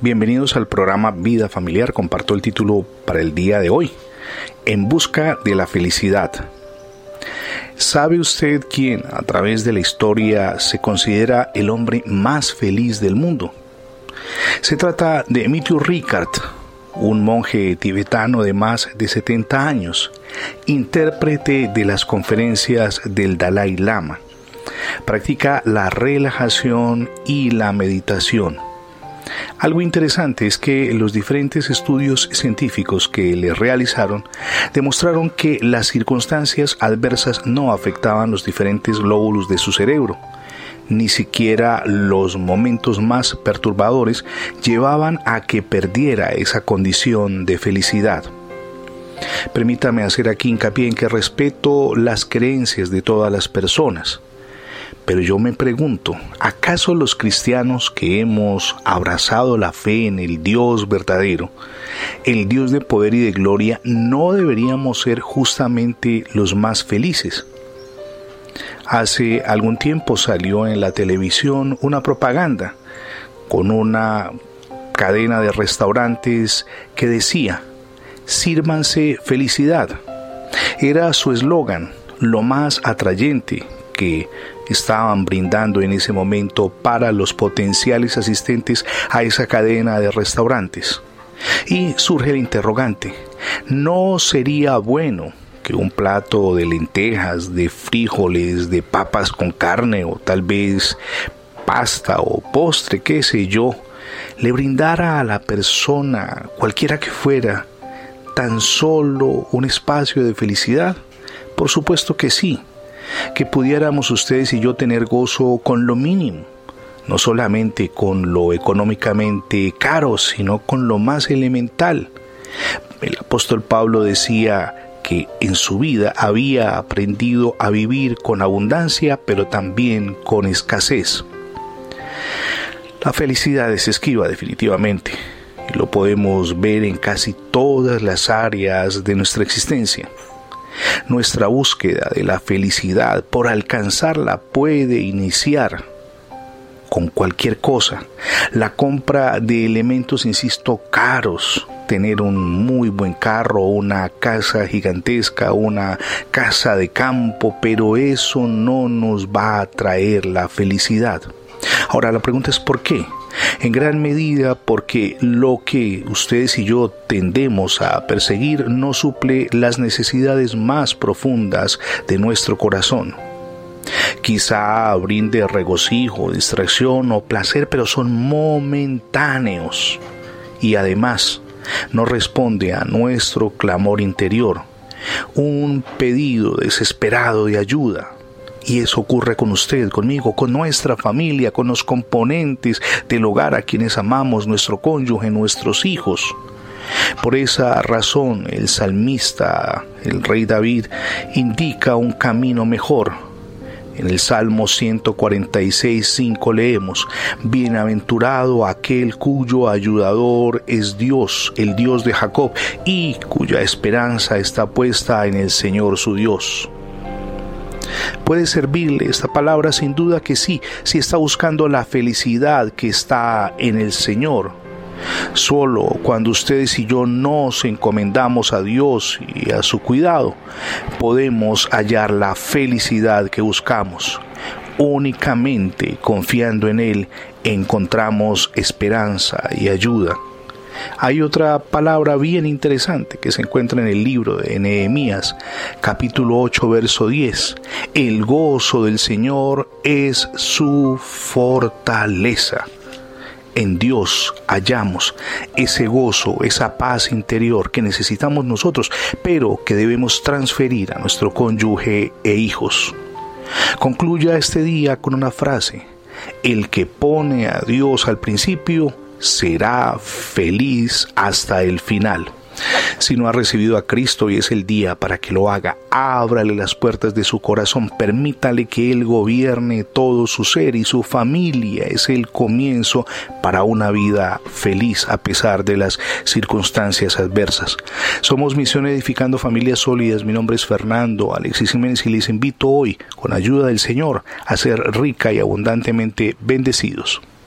Bienvenidos al programa Vida Familiar. Comparto el título para el día de hoy. En busca de la felicidad. ¿Sabe usted quién a través de la historia se considera el hombre más feliz del mundo? Se trata de Emilio Ricard, un monje tibetano de más de 70 años, intérprete de las conferencias del Dalai Lama. Practica la relajación y la meditación algo interesante es que los diferentes estudios científicos que le realizaron demostraron que las circunstancias adversas no afectaban los diferentes lóbulos de su cerebro. Ni siquiera los momentos más perturbadores llevaban a que perdiera esa condición de felicidad. Permítame hacer aquí hincapié en que respeto las creencias de todas las personas. Pero yo me pregunto, ¿acaso los cristianos que hemos abrazado la fe en el Dios verdadero, el Dios de poder y de gloria, no deberíamos ser justamente los más felices? Hace algún tiempo salió en la televisión una propaganda con una cadena de restaurantes que decía, sírvanse felicidad. Era su eslogan, lo más atrayente que estaban brindando en ese momento para los potenciales asistentes a esa cadena de restaurantes. Y surge el interrogante, ¿no sería bueno que un plato de lentejas, de frijoles, de papas con carne o tal vez pasta o postre, qué sé yo, le brindara a la persona, cualquiera que fuera, tan solo un espacio de felicidad? Por supuesto que sí que pudiéramos ustedes y yo tener gozo con lo mínimo, no solamente con lo económicamente caro, sino con lo más elemental. El apóstol Pablo decía que en su vida había aprendido a vivir con abundancia, pero también con escasez. La felicidad es esquiva definitivamente, y lo podemos ver en casi todas las áreas de nuestra existencia. Nuestra búsqueda de la felicidad por alcanzarla puede iniciar con cualquier cosa. La compra de elementos, insisto, caros. Tener un muy buen carro, una casa gigantesca, una casa de campo, pero eso no nos va a traer la felicidad. Ahora la pregunta es ¿por qué? En gran medida porque lo que ustedes y yo tendemos a perseguir no suple las necesidades más profundas de nuestro corazón. Quizá brinde regocijo, distracción o placer, pero son momentáneos y además no responde a nuestro clamor interior, un pedido desesperado de ayuda, y eso ocurre con usted, conmigo, con nuestra familia, con los componentes del hogar a quienes amamos, nuestro cónyuge, nuestros hijos. Por esa razón el salmista, el rey David, indica un camino mejor. En el Salmo 146, 5 leemos, Bienaventurado aquel cuyo ayudador es Dios, el Dios de Jacob, y cuya esperanza está puesta en el Señor su Dios. ¿Puede servirle esta palabra? Sin duda que sí, si está buscando la felicidad que está en el Señor. Solo cuando ustedes y yo nos encomendamos a Dios y a su cuidado, podemos hallar la felicidad que buscamos. Únicamente confiando en Él encontramos esperanza y ayuda. Hay otra palabra bien interesante que se encuentra en el libro de Nehemías, capítulo 8, verso 10. El gozo del Señor es su fortaleza. En Dios hallamos ese gozo, esa paz interior que necesitamos nosotros, pero que debemos transferir a nuestro cónyuge e hijos. Concluya este día con una frase. El que pone a Dios al principio, será feliz hasta el final. Si no ha recibido a Cristo y es el día para que lo haga, ábrale las puertas de su corazón, permítale que Él gobierne todo su ser y su familia. Es el comienzo para una vida feliz a pesar de las circunstancias adversas. Somos Misión Edificando Familias Sólidas. Mi nombre es Fernando Alexis Jiménez y les invito hoy, con ayuda del Señor, a ser rica y abundantemente bendecidos.